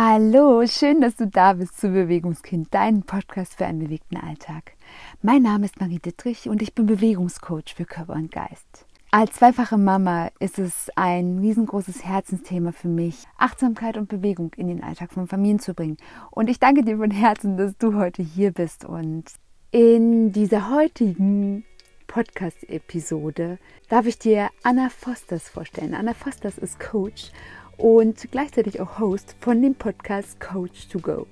Hallo, schön, dass du da bist zu Bewegungskind, dein Podcast für einen bewegten Alltag. Mein Name ist Marie Dittrich und ich bin Bewegungscoach für Körper und Geist. Als zweifache Mama ist es ein riesengroßes Herzensthema für mich, Achtsamkeit und Bewegung in den Alltag von Familien zu bringen. Und ich danke dir von Herzen, dass du heute hier bist. Und in dieser heutigen Podcast-Episode darf ich dir Anna Fosters vorstellen. Anna Fosters ist Coach und gleichzeitig auch Host von dem Podcast Coach to Go.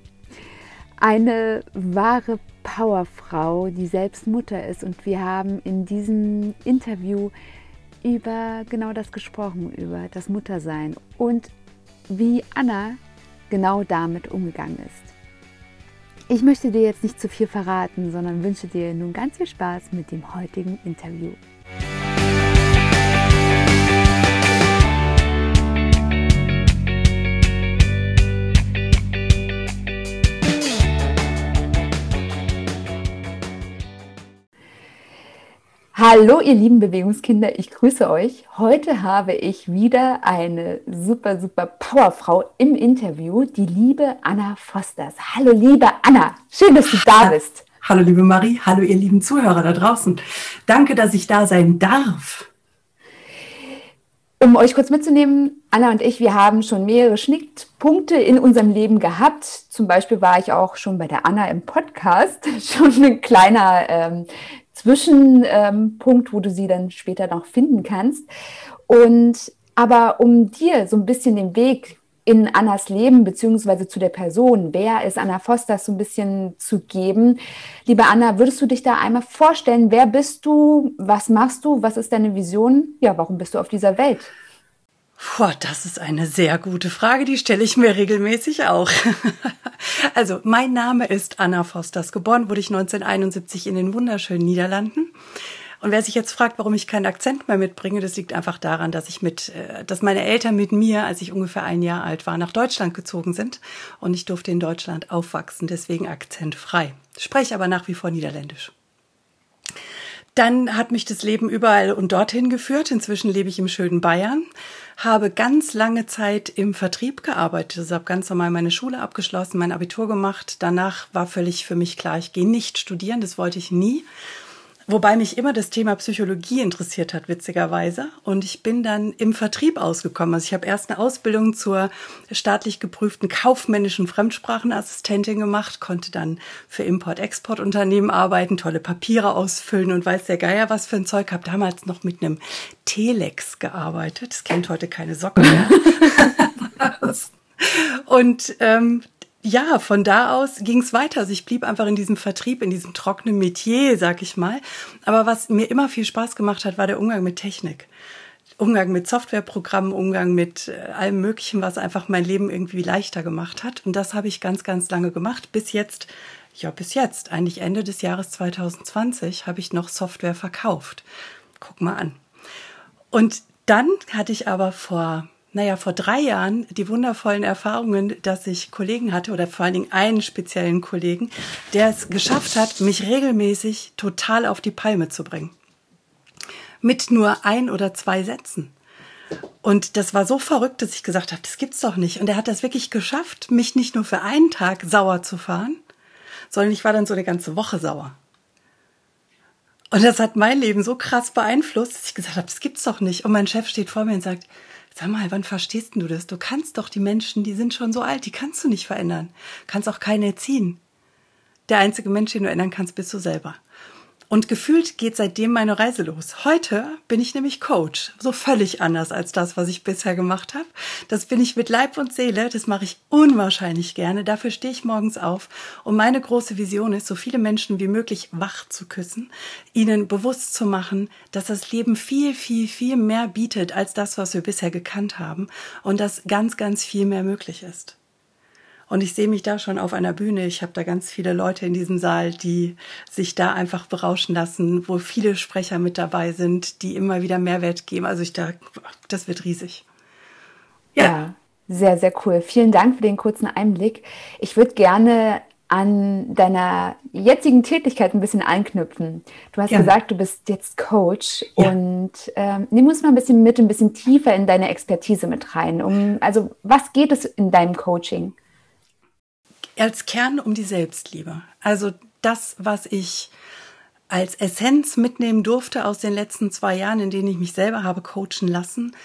Eine wahre Powerfrau, die selbst Mutter ist und wir haben in diesem Interview über genau das gesprochen, über das Muttersein und wie Anna genau damit umgegangen ist. Ich möchte dir jetzt nicht zu viel verraten, sondern wünsche dir nun ganz viel Spaß mit dem heutigen Interview. Hallo ihr lieben Bewegungskinder, ich grüße euch. Heute habe ich wieder eine super, super Powerfrau im Interview, die liebe Anna Fosters. Hallo liebe Anna, schön, dass du da bist. Hallo liebe Marie, hallo ihr lieben Zuhörer da draußen. Danke, dass ich da sein darf. Um euch kurz mitzunehmen, Anna und ich, wir haben schon mehrere Schnittpunkte in unserem Leben gehabt. Zum Beispiel war ich auch schon bei der Anna im Podcast, schon ein kleiner ähm, Zwischenpunkt, wo du sie dann später noch finden kannst. Und aber um dir so ein bisschen den Weg in Annas Leben beziehungsweise zu der Person, wer ist Anna Foster, so ein bisschen zu geben. Liebe Anna, würdest du dich da einmal vorstellen, wer bist du, was machst du, was ist deine Vision, ja, warum bist du auf dieser Welt? Boah, das ist eine sehr gute Frage, die stelle ich mir regelmäßig auch. also, mein Name ist Anna Fosters. Geboren wurde ich 1971 in den wunderschönen Niederlanden. Und wer sich jetzt fragt, warum ich keinen Akzent mehr mitbringe, das liegt einfach daran, dass ich mit, äh, dass meine Eltern mit mir, als ich ungefähr ein Jahr alt war, nach Deutschland gezogen sind und ich durfte in Deutschland aufwachsen, deswegen akzentfrei. Spreche aber nach wie vor Niederländisch. Dann hat mich das Leben überall und dorthin geführt. Inzwischen lebe ich im schönen Bayern, habe ganz lange Zeit im Vertrieb gearbeitet. Also habe ganz normal meine Schule abgeschlossen, mein Abitur gemacht. Danach war völlig für mich klar, ich gehe nicht studieren, das wollte ich nie. Wobei mich immer das Thema Psychologie interessiert hat, witzigerweise. Und ich bin dann im Vertrieb ausgekommen. Also ich habe erst eine Ausbildung zur staatlich geprüften kaufmännischen Fremdsprachenassistentin gemacht, konnte dann für Import-Export-Unternehmen arbeiten, tolle Papiere ausfüllen und weiß der Geier was für ein Zeug. Habe damals noch mit einem Telex gearbeitet. Das kennt heute keine Socke mehr. und ähm, ja, von da aus ging es weiter. Also ich blieb einfach in diesem Vertrieb, in diesem trockenen Metier, sag ich mal. Aber was mir immer viel Spaß gemacht hat, war der Umgang mit Technik. Umgang mit Softwareprogrammen, Umgang mit äh, allem Möglichen, was einfach mein Leben irgendwie leichter gemacht hat. Und das habe ich ganz, ganz lange gemacht. Bis jetzt, ja, bis jetzt, eigentlich Ende des Jahres 2020, habe ich noch Software verkauft. Guck mal an. Und dann hatte ich aber vor naja, vor drei Jahren die wundervollen Erfahrungen, dass ich Kollegen hatte oder vor allen Dingen einen speziellen Kollegen, der es geschafft hat, mich regelmäßig total auf die Palme zu bringen. Mit nur ein oder zwei Sätzen. Und das war so verrückt, dass ich gesagt habe, das gibt's doch nicht. Und er hat das wirklich geschafft, mich nicht nur für einen Tag sauer zu fahren, sondern ich war dann so eine ganze Woche sauer. Und das hat mein Leben so krass beeinflusst, dass ich gesagt habe, das gibt's doch nicht. Und mein Chef steht vor mir und sagt, Sag mal, wann verstehst du das? Du kannst doch die Menschen, die sind schon so alt, die kannst du nicht verändern. Kannst auch keine erziehen. Der einzige Mensch, den du ändern kannst, bist du selber. Und gefühlt geht seitdem meine Reise los. Heute bin ich nämlich Coach. So völlig anders als das, was ich bisher gemacht habe. Das bin ich mit Leib und Seele. Das mache ich unwahrscheinlich gerne. Dafür stehe ich morgens auf. Und meine große Vision ist, so viele Menschen wie möglich wach zu küssen, ihnen bewusst zu machen, dass das Leben viel, viel, viel mehr bietet als das, was wir bisher gekannt haben. Und dass ganz, ganz viel mehr möglich ist. Und ich sehe mich da schon auf einer Bühne. Ich habe da ganz viele Leute in diesem Saal, die sich da einfach berauschen lassen, wo viele Sprecher mit dabei sind, die immer wieder Mehrwert geben. Also ich da, das wird riesig. Ja. ja sehr, sehr cool. Vielen Dank für den kurzen Einblick. Ich würde gerne an deiner jetzigen Tätigkeit ein bisschen anknüpfen. Du hast ja. gesagt, du bist jetzt Coach ja. und ähm, nimm uns mal ein bisschen mit, ein bisschen tiefer in deine Expertise mit rein. Um, also was geht es in deinem Coaching? Als Kern um die Selbstliebe. Also das, was ich als Essenz mitnehmen durfte aus den letzten zwei Jahren, in denen ich mich selber habe coachen lassen,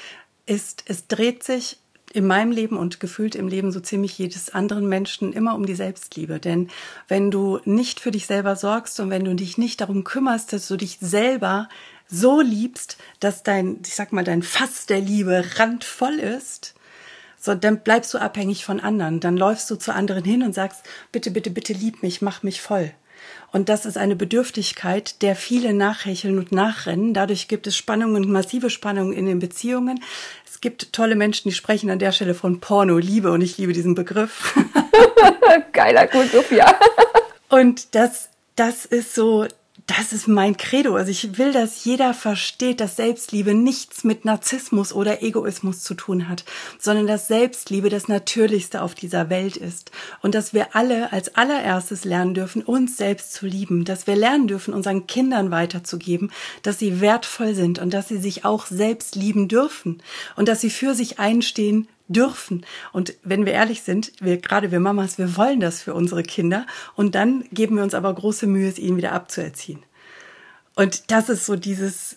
ist, es dreht sich in meinem Leben und gefühlt im Leben so ziemlich jedes anderen Menschen immer um die Selbstliebe. Denn wenn du nicht für dich selber sorgst und wenn du dich nicht darum kümmerst, dass du dich selber so liebst, dass dein, ich sag mal, dein Fass der Liebe randvoll ist, so, dann bleibst du abhängig von anderen. Dann läufst du zu anderen hin und sagst, bitte, bitte, bitte lieb mich, mach mich voll. Und das ist eine Bedürftigkeit, der viele nachhecheln und nachrennen. Dadurch gibt es Spannungen, massive Spannungen in den Beziehungen gibt tolle Menschen, die sprechen an der Stelle von Porno, Liebe und ich liebe diesen Begriff. Geiler Kultur, ja. und das, das ist so das ist mein Credo. Also ich will, dass jeder versteht, dass Selbstliebe nichts mit Narzissmus oder Egoismus zu tun hat, sondern dass Selbstliebe das Natürlichste auf dieser Welt ist. Und dass wir alle als allererstes lernen dürfen, uns selbst zu lieben. Dass wir lernen dürfen, unseren Kindern weiterzugeben, dass sie wertvoll sind und dass sie sich auch selbst lieben dürfen. Und dass sie für sich einstehen dürfen. Und wenn wir ehrlich sind, wir, gerade wir Mamas, wir wollen das für unsere Kinder. Und dann geben wir uns aber große Mühe, es ihnen wieder abzuerziehen. Und das ist so dieses,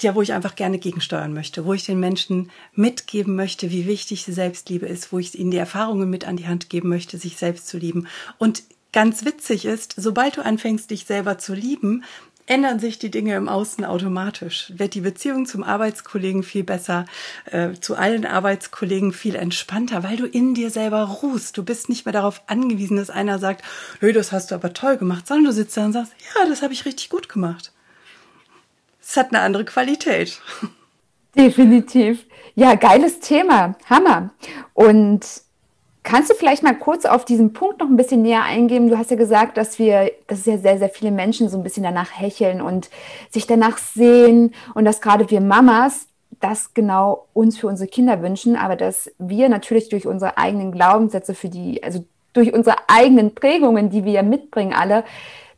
ja, wo ich einfach gerne gegensteuern möchte, wo ich den Menschen mitgeben möchte, wie wichtig Selbstliebe ist, wo ich ihnen die Erfahrungen mit an die Hand geben möchte, sich selbst zu lieben. Und ganz witzig ist, sobald du anfängst, dich selber zu lieben, ändern sich die Dinge im Außen automatisch. Wird die Beziehung zum Arbeitskollegen viel besser, äh, zu allen Arbeitskollegen viel entspannter, weil du in dir selber ruhst. Du bist nicht mehr darauf angewiesen, dass einer sagt, hey, das hast du aber toll gemacht, sondern du sitzt da und sagst, ja, das habe ich richtig gut gemacht. Es hat eine andere Qualität. Definitiv. Ja, geiles Thema. Hammer. Und Kannst du vielleicht mal kurz auf diesen Punkt noch ein bisschen näher eingehen? Du hast ja gesagt, dass wir, dass ja sehr, sehr viele Menschen so ein bisschen danach hecheln und sich danach sehen und dass gerade wir Mamas das genau uns für unsere Kinder wünschen, aber dass wir natürlich durch unsere eigenen Glaubenssätze für die, also durch unsere eigenen Prägungen, die wir ja mitbringen alle,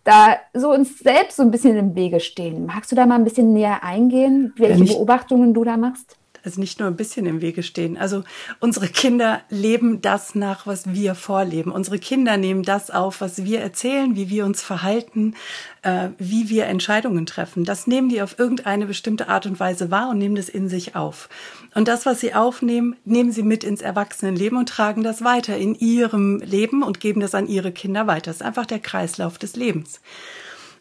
da so uns selbst so ein bisschen im Wege stehen. Magst du da mal ein bisschen näher eingehen, welche Beobachtungen du da machst? Also nicht nur ein bisschen im Wege stehen. Also unsere Kinder leben das nach, was wir vorleben. Unsere Kinder nehmen das auf, was wir erzählen, wie wir uns verhalten, äh, wie wir Entscheidungen treffen. Das nehmen die auf irgendeine bestimmte Art und Weise wahr und nehmen das in sich auf. Und das, was sie aufnehmen, nehmen sie mit ins Erwachsenenleben und tragen das weiter in ihrem Leben und geben das an ihre Kinder weiter. Das ist einfach der Kreislauf des Lebens.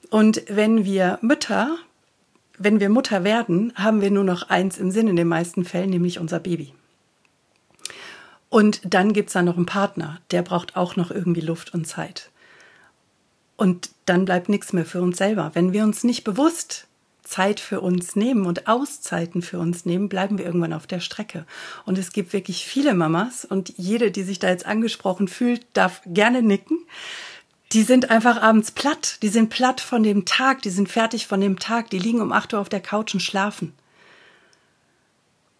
Und wenn wir Mütter wenn wir Mutter werden, haben wir nur noch eins im Sinn in den meisten Fällen, nämlich unser Baby. Und dann gibt's da noch einen Partner, der braucht auch noch irgendwie Luft und Zeit. Und dann bleibt nichts mehr für uns selber. Wenn wir uns nicht bewusst Zeit für uns nehmen und Auszeiten für uns nehmen, bleiben wir irgendwann auf der Strecke. Und es gibt wirklich viele Mamas und jede, die sich da jetzt angesprochen fühlt, darf gerne nicken die sind einfach abends platt. Die sind platt von dem Tag, die sind fertig von dem Tag, die liegen um 8 Uhr auf der Couch und schlafen.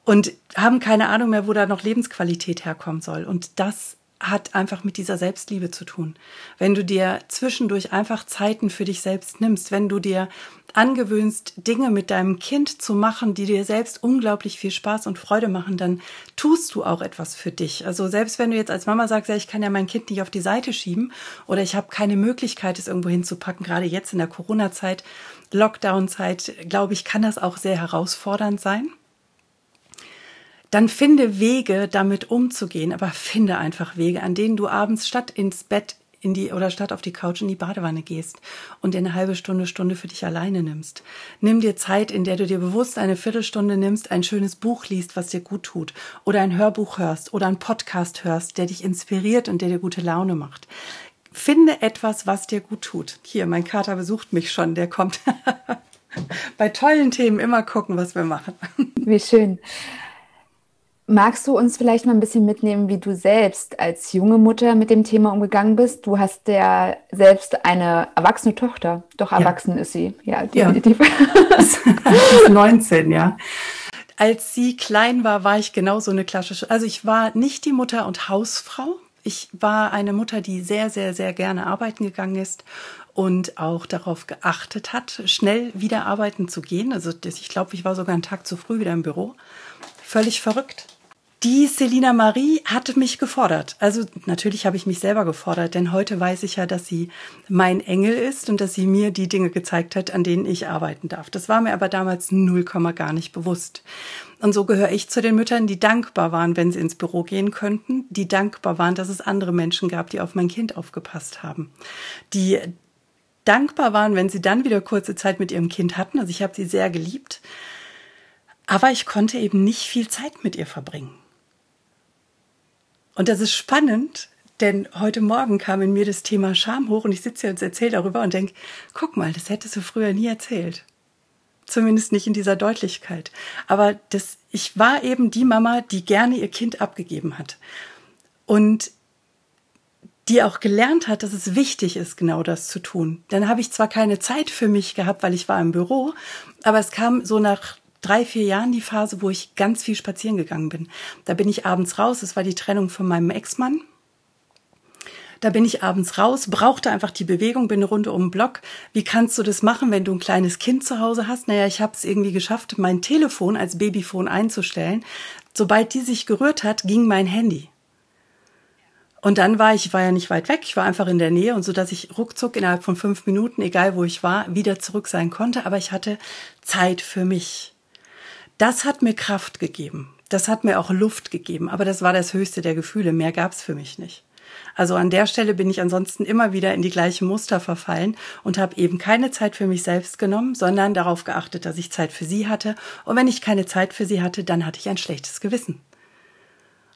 Und haben keine Ahnung mehr, wo da noch Lebensqualität herkommen soll. Und das hat einfach mit dieser Selbstliebe zu tun. Wenn du dir zwischendurch einfach Zeiten für dich selbst nimmst, wenn du dir angewöhnst, Dinge mit deinem Kind zu machen, die dir selbst unglaublich viel Spaß und Freude machen, dann tust du auch etwas für dich. Also selbst wenn du jetzt als Mama sagst, ja, ich kann ja mein Kind nicht auf die Seite schieben oder ich habe keine Möglichkeit, es irgendwo hinzupacken, gerade jetzt in der Corona-Zeit, Lockdown-Zeit, glaube ich, kann das auch sehr herausfordernd sein dann finde Wege, damit umzugehen, aber finde einfach Wege, an denen du abends statt ins Bett in die oder statt auf die Couch in die Badewanne gehst und dir eine halbe Stunde, Stunde für dich alleine nimmst. Nimm dir Zeit, in der du dir bewusst eine Viertelstunde nimmst, ein schönes Buch liest, was dir gut tut, oder ein Hörbuch hörst oder einen Podcast hörst, der dich inspiriert und der dir gute Laune macht. Finde etwas, was dir gut tut. Hier, mein Kater besucht mich schon, der kommt. Bei tollen Themen immer gucken, was wir machen. Wie schön. Magst du uns vielleicht mal ein bisschen mitnehmen, wie du selbst als junge Mutter mit dem Thema umgegangen bist? Du hast ja selbst eine erwachsene Tochter. Doch erwachsen ja. ist sie. Ja, definitiv. Ja. ist 19, ja. Als sie klein war, war ich genauso eine klassische. Also ich war nicht die Mutter und Hausfrau. Ich war eine Mutter, die sehr, sehr, sehr gerne arbeiten gegangen ist und auch darauf geachtet hat, schnell wieder arbeiten zu gehen. Also ich glaube, ich war sogar einen Tag zu früh wieder im Büro. Völlig verrückt die Selina Marie hatte mich gefordert. Also natürlich habe ich mich selber gefordert, denn heute weiß ich ja, dass sie mein Engel ist und dass sie mir die Dinge gezeigt hat, an denen ich arbeiten darf. Das war mir aber damals null Komma gar nicht bewusst. Und so gehöre ich zu den Müttern, die dankbar waren, wenn sie ins Büro gehen könnten, die dankbar waren, dass es andere Menschen gab, die auf mein Kind aufgepasst haben, die dankbar waren, wenn sie dann wieder kurze Zeit mit ihrem Kind hatten. Also ich habe sie sehr geliebt. Aber ich konnte eben nicht viel Zeit mit ihr verbringen. Und das ist spannend, denn heute Morgen kam in mir das Thema Scham hoch und ich sitze hier und erzähle darüber und denke, guck mal, das hättest du früher nie erzählt. Zumindest nicht in dieser Deutlichkeit. Aber das, ich war eben die Mama, die gerne ihr Kind abgegeben hat. Und die auch gelernt hat, dass es wichtig ist, genau das zu tun. Dann habe ich zwar keine Zeit für mich gehabt, weil ich war im Büro, aber es kam so nach drei, vier Jahren die Phase, wo ich ganz viel spazieren gegangen bin. Da bin ich abends raus. Es war die Trennung von meinem Ex-Mann. Da bin ich abends raus, brauchte einfach die Bewegung, bin eine Runde um den Block. Wie kannst du das machen, wenn du ein kleines Kind zu Hause hast? Naja, ich habe es irgendwie geschafft, mein Telefon als Babyphone einzustellen. Sobald die sich gerührt hat, ging mein Handy. Und dann war ich, ich war ja nicht weit weg, ich war einfach in der Nähe und so, dass ich ruckzuck innerhalb von fünf Minuten, egal wo ich war, wieder zurück sein konnte. Aber ich hatte Zeit für mich das hat mir Kraft gegeben. Das hat mir auch Luft gegeben. Aber das war das höchste der Gefühle. Mehr gab's für mich nicht. Also an der Stelle bin ich ansonsten immer wieder in die gleichen Muster verfallen und habe eben keine Zeit für mich selbst genommen, sondern darauf geachtet, dass ich Zeit für sie hatte. Und wenn ich keine Zeit für sie hatte, dann hatte ich ein schlechtes Gewissen.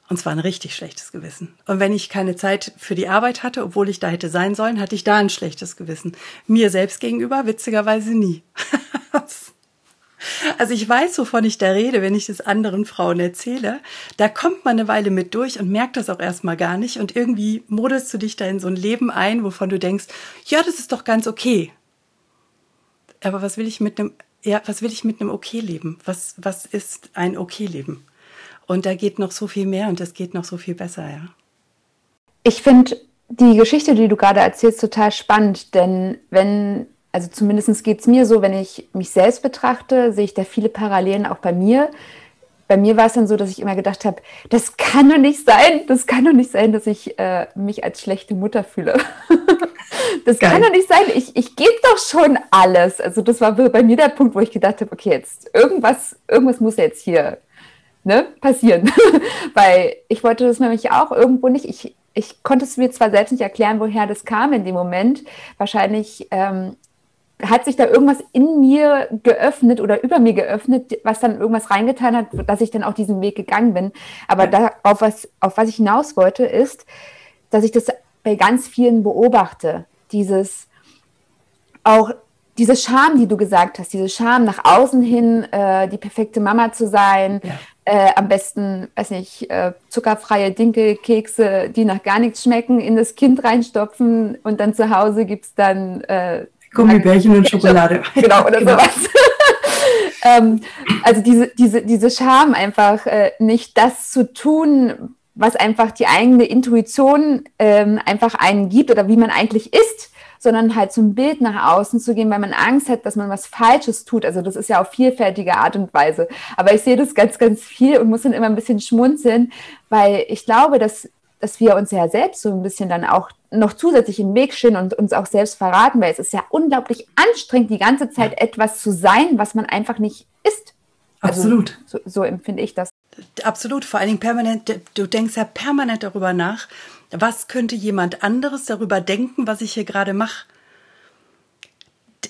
Und zwar ein richtig schlechtes Gewissen. Und wenn ich keine Zeit für die Arbeit hatte, obwohl ich da hätte sein sollen, hatte ich da ein schlechtes Gewissen. Mir selbst gegenüber witzigerweise nie. Also ich weiß, wovon ich da rede, wenn ich das anderen Frauen erzähle. Da kommt man eine Weile mit durch und merkt das auch erstmal gar nicht. Und irgendwie modelst du dich da in so ein Leben ein, wovon du denkst, ja, das ist doch ganz okay. Aber was will ich mit einem, ja, was will ich mit einem okay Leben? Was, was ist ein okay Leben? Und da geht noch so viel mehr und das geht noch so viel besser, ja. Ich finde die Geschichte, die du gerade erzählst, total spannend, denn wenn also zumindest geht es mir so, wenn ich mich selbst betrachte, sehe ich da viele Parallelen auch bei mir. Bei mir war es dann so, dass ich immer gedacht habe, das kann doch nicht sein, das kann doch nicht sein, dass ich äh, mich als schlechte Mutter fühle. das Geil. kann doch nicht sein, ich, ich gebe doch schon alles. Also das war bei mir der Punkt, wo ich gedacht habe, okay, jetzt irgendwas, irgendwas muss jetzt hier ne, passieren. Weil ich wollte das nämlich auch irgendwo nicht, ich, ich konnte es mir zwar selbst nicht erklären, woher das kam in dem Moment. Wahrscheinlich ähm, hat sich da irgendwas in mir geöffnet oder über mir geöffnet, was dann irgendwas reingetan hat, dass ich dann auch diesen Weg gegangen bin. Aber da, auf, was, auf was ich hinaus wollte, ist, dass ich das bei ganz vielen beobachte. Dieses auch diese Scham, die du gesagt hast, diese Scham nach außen hin, äh, die perfekte Mama zu sein, ja. äh, am besten, weiß nicht, äh, zuckerfreie Dinkelkekse, die nach gar nichts schmecken, in das Kind reinstopfen und dann zu Hause gibt es dann äh, Gummibärchen und Schokolade. Genau, oder genau. sowas. ähm, also diese, diese, diese Scham einfach, äh, nicht das zu tun, was einfach die eigene Intuition ähm, einfach einen gibt oder wie man eigentlich ist, sondern halt zum Bild nach außen zu gehen, weil man Angst hat, dass man was Falsches tut. Also das ist ja auf vielfältige Art und Weise. Aber ich sehe das ganz, ganz viel und muss dann immer ein bisschen schmunzeln, weil ich glaube, dass dass wir uns ja selbst so ein bisschen dann auch noch zusätzlich im Weg stehen und uns auch selbst verraten, weil es ist ja unglaublich anstrengend, die ganze Zeit ja. etwas zu sein, was man einfach nicht ist. Also Absolut. So, so, empfinde ich das. Absolut. Vor allen Dingen permanent, du denkst ja permanent darüber nach, was könnte jemand anderes darüber denken, was ich hier gerade mache.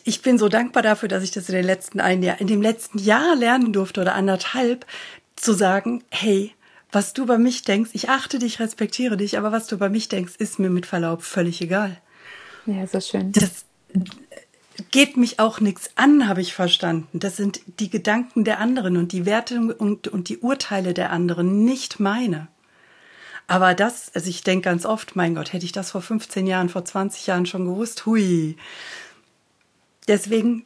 Ich bin so dankbar dafür, dass ich das in den letzten ein Jahr, in dem letzten Jahr lernen durfte oder anderthalb, zu sagen, hey, was du über mich denkst, ich achte dich, respektiere dich, aber was du über mich denkst, ist mir mit Verlaub völlig egal. Ja, so schön. Das geht mich auch nichts an, habe ich verstanden. Das sind die Gedanken der anderen und die Werte und, und die Urteile der anderen, nicht meine. Aber das, also ich denke ganz oft, mein Gott, hätte ich das vor 15 Jahren, vor 20 Jahren schon gewusst, hui. Deswegen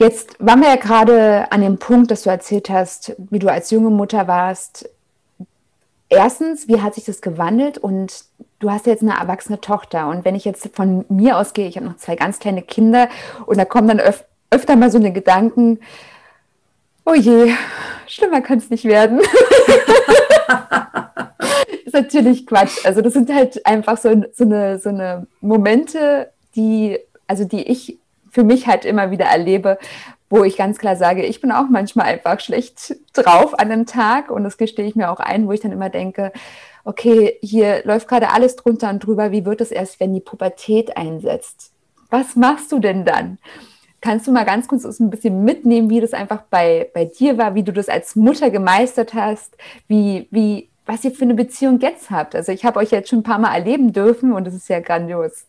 Jetzt waren wir ja gerade an dem Punkt, dass du erzählt hast, wie du als junge Mutter warst. Erstens, wie hat sich das gewandelt? Und du hast jetzt eine erwachsene Tochter. Und wenn ich jetzt von mir ausgehe, ich habe noch zwei ganz kleine Kinder und da kommen dann öf öfter mal so eine Gedanken, oh je, schlimmer kann es nicht werden. ist natürlich Quatsch. Also das sind halt einfach so, so, eine, so eine Momente, die, also die ich für mich halt immer wieder erlebe, wo ich ganz klar sage, ich bin auch manchmal einfach schlecht drauf an einem Tag und das gestehe ich mir auch ein, wo ich dann immer denke, okay, hier läuft gerade alles drunter und drüber, wie wird es erst, wenn die Pubertät einsetzt? Was machst du denn dann? Kannst du mal ganz kurz ein bisschen mitnehmen, wie das einfach bei, bei dir war, wie du das als Mutter gemeistert hast, wie, wie, was ihr für eine Beziehung jetzt habt? Also ich habe euch jetzt schon ein paar Mal erleben dürfen und es ist ja grandios.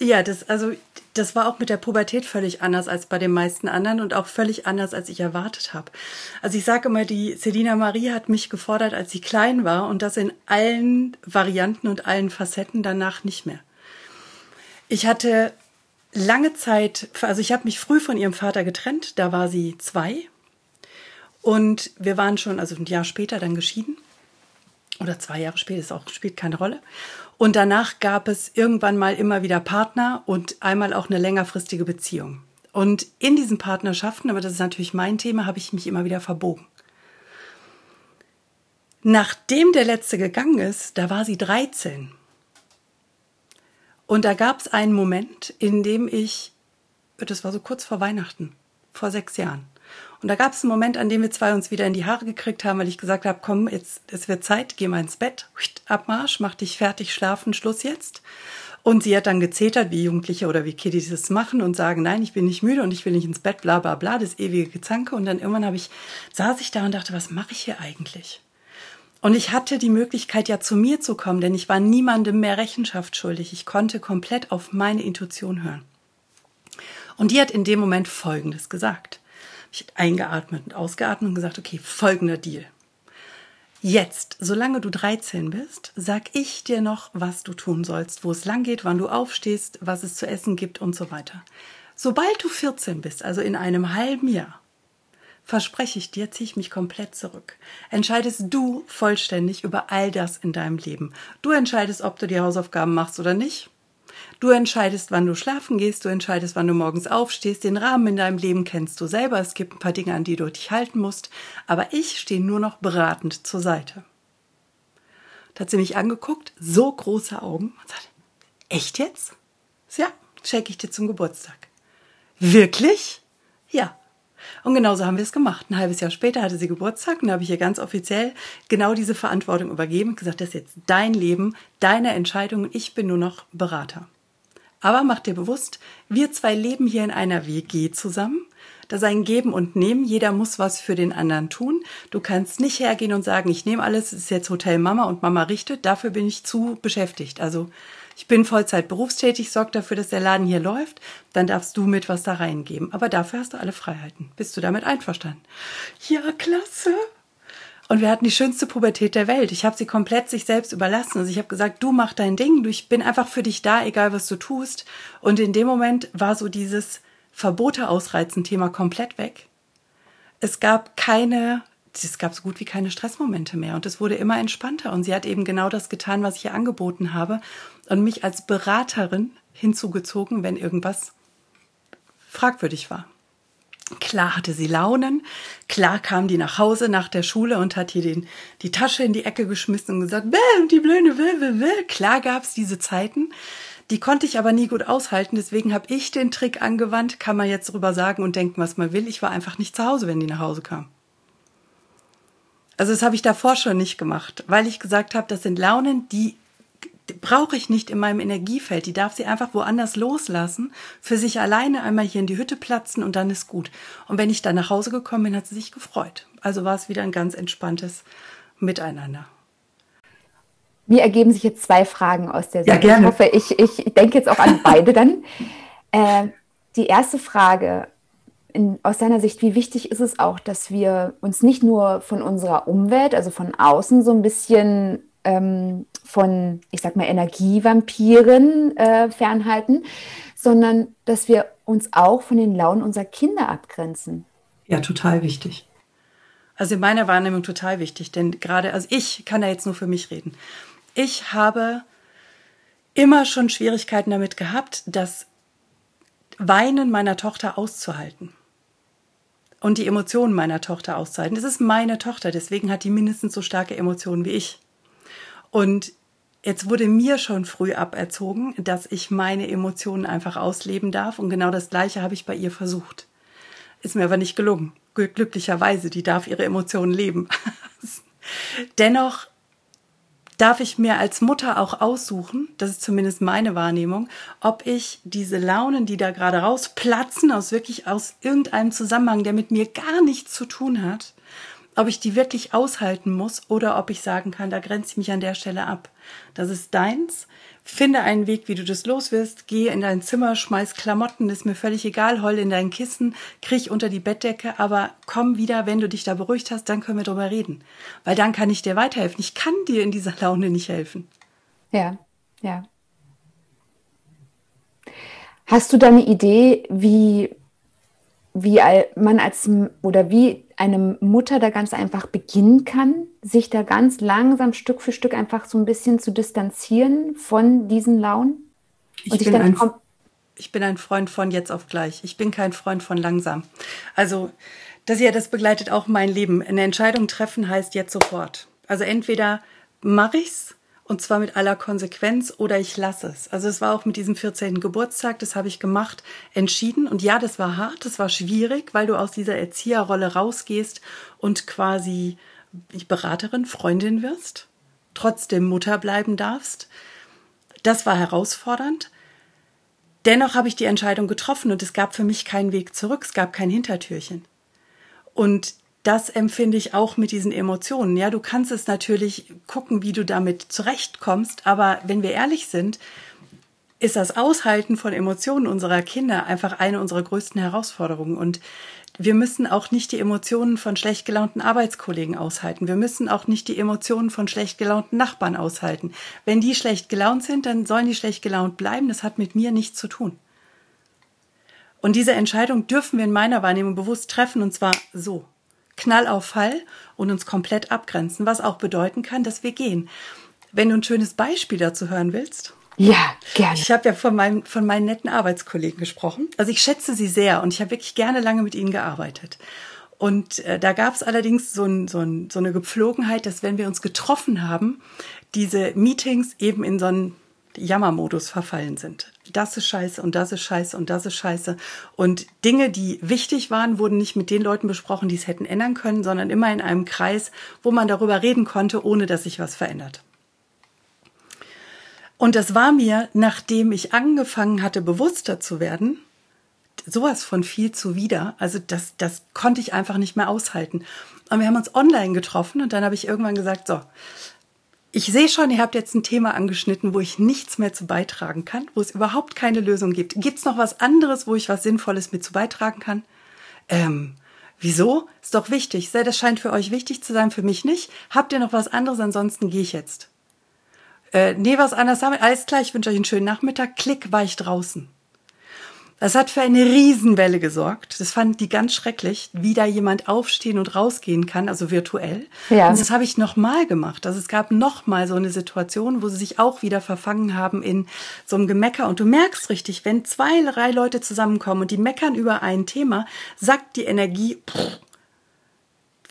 Ja, das, also das war auch mit der Pubertät völlig anders als bei den meisten anderen und auch völlig anders, als ich erwartet habe. Also ich sage immer, die Selina Marie hat mich gefordert, als sie klein war und das in allen Varianten und allen Facetten danach nicht mehr. Ich hatte lange Zeit, also ich habe mich früh von ihrem Vater getrennt, da war sie zwei und wir waren schon, also ein Jahr später dann geschieden oder zwei Jahre später, ist auch, spielt keine Rolle. Und danach gab es irgendwann mal immer wieder Partner und einmal auch eine längerfristige Beziehung. Und in diesen Partnerschaften, aber das ist natürlich mein Thema, habe ich mich immer wieder verbogen. Nachdem der letzte gegangen ist, da war sie 13. Und da gab es einen Moment, in dem ich, das war so kurz vor Weihnachten, vor sechs Jahren, und da gab es einen Moment, an dem wir zwei uns wieder in die Haare gekriegt haben, weil ich gesagt habe, komm, jetzt, es wird Zeit, geh mal ins Bett, Abmarsch, mach dich fertig, schlafen, Schluss jetzt. Und sie hat dann gezetert, wie Jugendliche oder wie Kiddies das machen und sagen, nein, ich bin nicht müde und ich will nicht ins Bett, bla bla bla, das ewige Gezanke. Und dann irgendwann habe ich, saß ich da und dachte, was mache ich hier eigentlich? Und ich hatte die Möglichkeit, ja zu mir zu kommen, denn ich war niemandem mehr Rechenschaft schuldig. Ich konnte komplett auf meine Intuition hören. Und die hat in dem Moment Folgendes gesagt. Ich eingeatmet und ausgeatmet und gesagt, okay, folgender Deal. Jetzt, solange du 13 bist, sag ich dir noch, was du tun sollst, wo es lang geht, wann du aufstehst, was es zu essen gibt und so weiter. Sobald du 14 bist, also in einem halben Jahr, verspreche ich dir, ziehe ich mich komplett zurück. Entscheidest du vollständig über all das in deinem Leben. Du entscheidest, ob du die Hausaufgaben machst oder nicht. Du entscheidest, wann du schlafen gehst, du entscheidest, wann du morgens aufstehst, den Rahmen in deinem Leben kennst du selber, es gibt ein paar Dinge, an die du dich halten musst, aber ich stehe nur noch beratend zur Seite. Da hat sie mich angeguckt, so große Augen und sagt, echt jetzt? Ja, schenke ich dir zum Geburtstag. Wirklich? Ja. Und genauso haben wir es gemacht. Ein halbes Jahr später hatte sie Geburtstag und da habe ich ihr ganz offiziell genau diese Verantwortung übergeben gesagt, das ist jetzt dein Leben, deine Entscheidung und ich bin nur noch Berater. Aber mach dir bewusst, wir zwei leben hier in einer WG zusammen. Da sein Geben und Nehmen. Jeder muss was für den anderen tun. Du kannst nicht hergehen und sagen, ich nehme alles, es ist jetzt Hotel Mama und Mama richtet. Dafür bin ich zu beschäftigt. Also ich bin Vollzeit berufstätig, sorge dafür, dass der Laden hier läuft. Dann darfst du mit was da reingeben. Aber dafür hast du alle Freiheiten. Bist du damit einverstanden? Ja, klasse. Und wir hatten die schönste Pubertät der Welt. Ich habe sie komplett sich selbst überlassen. Also ich habe gesagt, du mach dein Ding, ich bin einfach für dich da, egal was du tust. Und in dem Moment war so dieses Verbote ausreizen Thema komplett weg. Es gab keine, es gab so gut wie keine Stressmomente mehr und es wurde immer entspannter. Und sie hat eben genau das getan, was ich ihr angeboten habe und mich als Beraterin hinzugezogen, wenn irgendwas fragwürdig war. Klar hatte sie Launen, klar kam die nach Hause nach der Schule und hat hier den, die Tasche in die Ecke geschmissen und gesagt, Bäh, die Blöde, will, will, will. Klar gab's diese Zeiten, die konnte ich aber nie gut aushalten, deswegen habe ich den Trick angewandt, kann man jetzt drüber sagen und denken, was man will. Ich war einfach nicht zu Hause, wenn die nach Hause kam. Also das habe ich davor schon nicht gemacht, weil ich gesagt habe, das sind Launen, die brauche ich nicht in meinem Energiefeld. Die darf sie einfach woanders loslassen, für sich alleine einmal hier in die Hütte platzen und dann ist gut. Und wenn ich dann nach Hause gekommen bin, hat sie sich gefreut. Also war es wieder ein ganz entspanntes Miteinander. Mir ergeben sich jetzt zwei Fragen aus der Sache. Ja, gerne. Ich hoffe, ich, ich denke jetzt auch an beide dann. Äh, die erste Frage, in, aus deiner Sicht, wie wichtig ist es auch, dass wir uns nicht nur von unserer Umwelt, also von außen, so ein bisschen ähm, von, ich sag mal, Energievampiren äh, fernhalten, sondern dass wir uns auch von den Launen unserer Kinder abgrenzen. Ja, total wichtig. Also in meiner Wahrnehmung total wichtig, denn gerade, also ich kann da jetzt nur für mich reden. Ich habe immer schon Schwierigkeiten damit gehabt, das Weinen meiner Tochter auszuhalten. und die Emotionen meiner Tochter auszuhalten. Das ist meine Tochter, deswegen hat die mindestens so starke Emotionen wie ich. Und jetzt wurde mir schon früh aberzogen, dass ich meine Emotionen einfach ausleben darf. Und genau das Gleiche habe ich bei ihr versucht. Ist mir aber nicht gelungen. Glücklicherweise, die darf ihre Emotionen leben. Dennoch darf ich mir als Mutter auch aussuchen, das ist zumindest meine Wahrnehmung, ob ich diese Launen, die da gerade rausplatzen, aus wirklich aus irgendeinem Zusammenhang, der mit mir gar nichts zu tun hat, ob ich die wirklich aushalten muss oder ob ich sagen kann, da grenze ich mich an der Stelle ab. Das ist deins. Finde einen Weg, wie du das los wirst. Geh in dein Zimmer, schmeiß Klamotten, ist mir völlig egal, heul in dein Kissen, kriech unter die Bettdecke, aber komm wieder, wenn du dich da beruhigt hast, dann können wir drüber reden. Weil dann kann ich dir weiterhelfen. Ich kann dir in dieser Laune nicht helfen. Ja, ja. Hast du da eine Idee, wie, wie man als oder wie eine Mutter da ganz einfach beginnen kann, sich da ganz langsam Stück für Stück einfach so ein bisschen zu distanzieren von diesen Launen? Ich bin, ein, ich bin ein Freund von jetzt auf gleich. Ich bin kein Freund von langsam. Also, das ja, das begleitet auch mein Leben. Eine Entscheidung treffen heißt jetzt sofort. Also entweder mache ich's und zwar mit aller Konsequenz oder ich lasse es. Also es war auch mit diesem 14. Geburtstag, das habe ich gemacht, entschieden. Und ja, das war hart, das war schwierig, weil du aus dieser Erzieherrolle rausgehst und quasi Beraterin, Freundin wirst, trotzdem Mutter bleiben darfst. Das war herausfordernd. Dennoch habe ich die Entscheidung getroffen und es gab für mich keinen Weg zurück, es gab kein Hintertürchen. Und das empfinde ich auch mit diesen Emotionen. Ja, du kannst es natürlich gucken, wie du damit zurechtkommst, aber wenn wir ehrlich sind, ist das Aushalten von Emotionen unserer Kinder einfach eine unserer größten Herausforderungen. Und wir müssen auch nicht die Emotionen von schlecht gelaunten Arbeitskollegen aushalten. Wir müssen auch nicht die Emotionen von schlecht gelaunten Nachbarn aushalten. Wenn die schlecht gelaunt sind, dann sollen die schlecht gelaunt bleiben. Das hat mit mir nichts zu tun. Und diese Entscheidung dürfen wir in meiner Wahrnehmung bewusst treffen, und zwar so. Knall auf Fall und uns komplett abgrenzen, was auch bedeuten kann, dass wir gehen. Wenn du ein schönes Beispiel dazu hören willst. Ja, gerne. Ich habe ja von, meinem, von meinen netten Arbeitskollegen gesprochen. Also ich schätze sie sehr und ich habe wirklich gerne lange mit ihnen gearbeitet. Und äh, da gab es allerdings so, ein, so, ein, so eine Gepflogenheit, dass wenn wir uns getroffen haben, diese Meetings eben in so einen Jammermodus verfallen sind. Das ist scheiße und das ist scheiße und das ist scheiße. Und Dinge, die wichtig waren, wurden nicht mit den Leuten besprochen, die es hätten ändern können, sondern immer in einem Kreis, wo man darüber reden konnte, ohne dass sich was verändert. Und das war mir, nachdem ich angefangen hatte, bewusster zu werden, sowas von viel zuwider. Also das, das konnte ich einfach nicht mehr aushalten. Und wir haben uns online getroffen und dann habe ich irgendwann gesagt, so, ich sehe schon, ihr habt jetzt ein Thema angeschnitten, wo ich nichts mehr zu beitragen kann, wo es überhaupt keine Lösung gibt. Gibt es noch was anderes, wo ich was Sinnvolles mit zu beitragen kann? Ähm, wieso? Ist doch wichtig. Das scheint für euch wichtig zu sein, für mich nicht. Habt ihr noch was anderes? Ansonsten gehe ich jetzt. Äh, nee, was anderes haben wir. Alles klar, ich wünsche euch einen schönen Nachmittag. Klick, war ich draußen. Das hat für eine Riesenwelle gesorgt. Das fand die ganz schrecklich, wie da jemand aufstehen und rausgehen kann, also virtuell. Ja. Und das habe ich nochmal gemacht. Also es gab nochmal so eine Situation, wo sie sich auch wieder verfangen haben in so einem Gemecker. Und du merkst richtig, wenn zwei, drei Leute zusammenkommen und die meckern über ein Thema, sackt die Energie pff,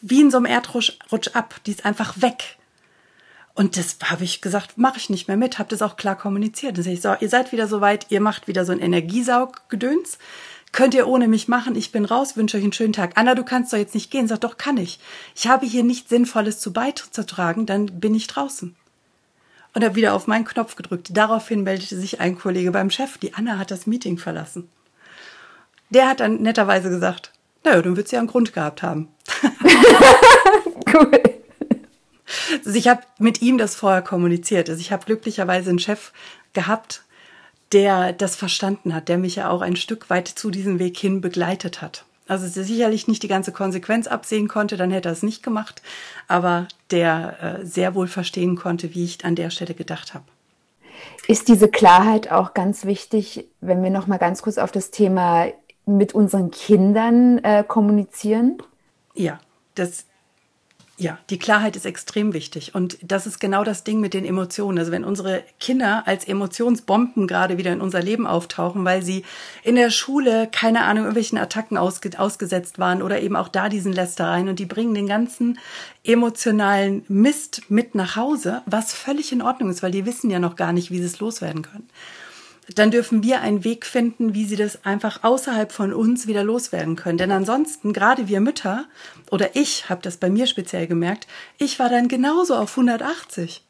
wie in so einem Erdrutsch rutsch ab. Die ist einfach weg. Und das habe ich gesagt, mache ich nicht mehr mit, habe das auch klar kommuniziert. Dann sage ich, so, ihr seid wieder soweit, ihr macht wieder so ein Energiesauggedöns. Könnt ihr ohne mich machen, ich bin raus, wünsche euch einen schönen Tag. Anna, du kannst doch jetzt nicht gehen. Sag doch, kann ich. Ich habe hier nichts Sinnvolles zu beizutragen, dann bin ich draußen. Und habe wieder auf meinen Knopf gedrückt. Daraufhin meldete sich ein Kollege beim Chef, die Anna hat das Meeting verlassen. Der hat dann netterweise gesagt, naja, dann wird sie ja einen Grund gehabt haben. cool. Also ich habe mit ihm das vorher kommuniziert. Also ich habe glücklicherweise einen Chef gehabt, der das verstanden hat, der mich ja auch ein Stück weit zu diesem Weg hin begleitet hat. Also sicherlich nicht die ganze Konsequenz absehen konnte, dann hätte er es nicht gemacht, aber der äh, sehr wohl verstehen konnte, wie ich an der Stelle gedacht habe. Ist diese Klarheit auch ganz wichtig, wenn wir noch mal ganz kurz auf das Thema mit unseren Kindern äh, kommunizieren? Ja, das Ja, die Klarheit ist extrem wichtig. Und das ist genau das Ding mit den Emotionen. Also wenn unsere Kinder als Emotionsbomben gerade wieder in unser Leben auftauchen, weil sie in der Schule, keine Ahnung, irgendwelchen Attacken ausge ausgesetzt waren oder eben auch da diesen Lästereien und die bringen den ganzen emotionalen Mist mit nach Hause, was völlig in Ordnung ist, weil die wissen ja noch gar nicht, wie sie es loswerden können dann dürfen wir einen Weg finden, wie sie das einfach außerhalb von uns wieder loswerden können. Denn ansonsten, gerade wir Mütter, oder ich habe das bei mir speziell gemerkt, ich war dann genauso auf 180